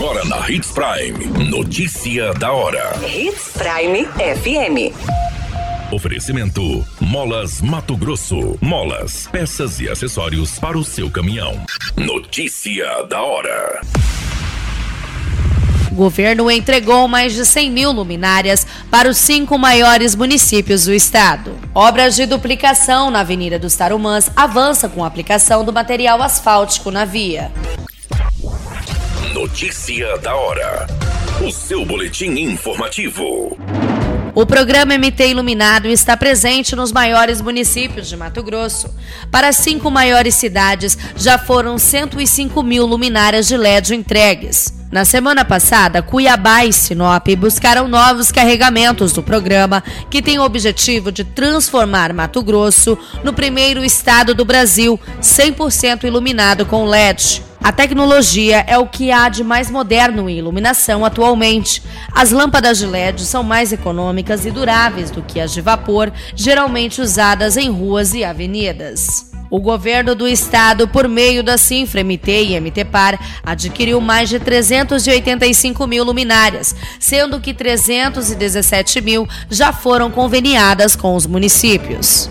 Agora na Hits Prime. Notícia da hora. Hits Prime FM. Oferecimento: Molas Mato Grosso. Molas, peças e acessórios para o seu caminhão. Notícia da hora. O governo entregou mais de 100 mil luminárias para os cinco maiores municípios do estado. Obras de duplicação na Avenida dos Tarumãs avança com a aplicação do material asfáltico na via. Notícia da hora. O seu boletim informativo. O programa MT Iluminado está presente nos maiores municípios de Mato Grosso. Para cinco maiores cidades, já foram 105 mil luminárias de LED entregues. Na semana passada, Cuiabá e Sinop buscaram novos carregamentos do programa, que tem o objetivo de transformar Mato Grosso no primeiro estado do Brasil 100% iluminado com LED. A tecnologia é o que há de mais moderno em iluminação atualmente. As lâmpadas de LED são mais econômicas e duráveis do que as de vapor, geralmente usadas em ruas e avenidas. O governo do estado, por meio da Sinfra MT e MT Par, adquiriu mais de 385 mil luminárias, sendo que 317 mil já foram conveniadas com os municípios.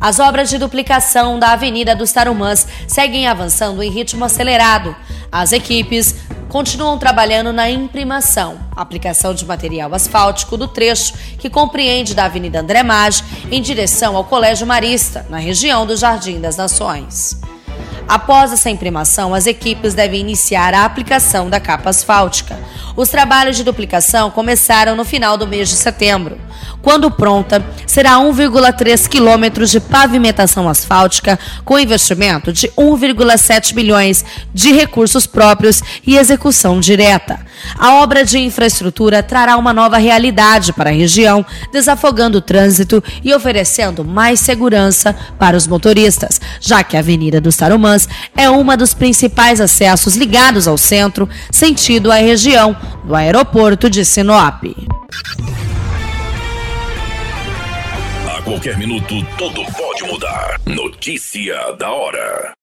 As obras de duplicação da Avenida dos Tarumãs seguem avançando em ritmo acelerado. As equipes continuam trabalhando na imprimação, aplicação de material asfáltico do trecho que compreende da Avenida André Maggi em direção ao Colégio Marista, na região do Jardim das Nações. Após essa imprimação, as equipes devem iniciar a aplicação da capa asfáltica. Os trabalhos de duplicação começaram no final do mês de setembro. Quando pronta, será 1,3 quilômetros de pavimentação asfáltica com investimento de 1,7 milhões de recursos próprios e execução direta. A obra de infraestrutura trará uma nova realidade para a região, desafogando o trânsito e oferecendo mais segurança para os motoristas, já que a Avenida dos Tarumãs é uma dos principais acessos ligados ao centro, sentido à região do aeroporto de Sinop. A qualquer minuto, tudo pode mudar. Notícia da hora.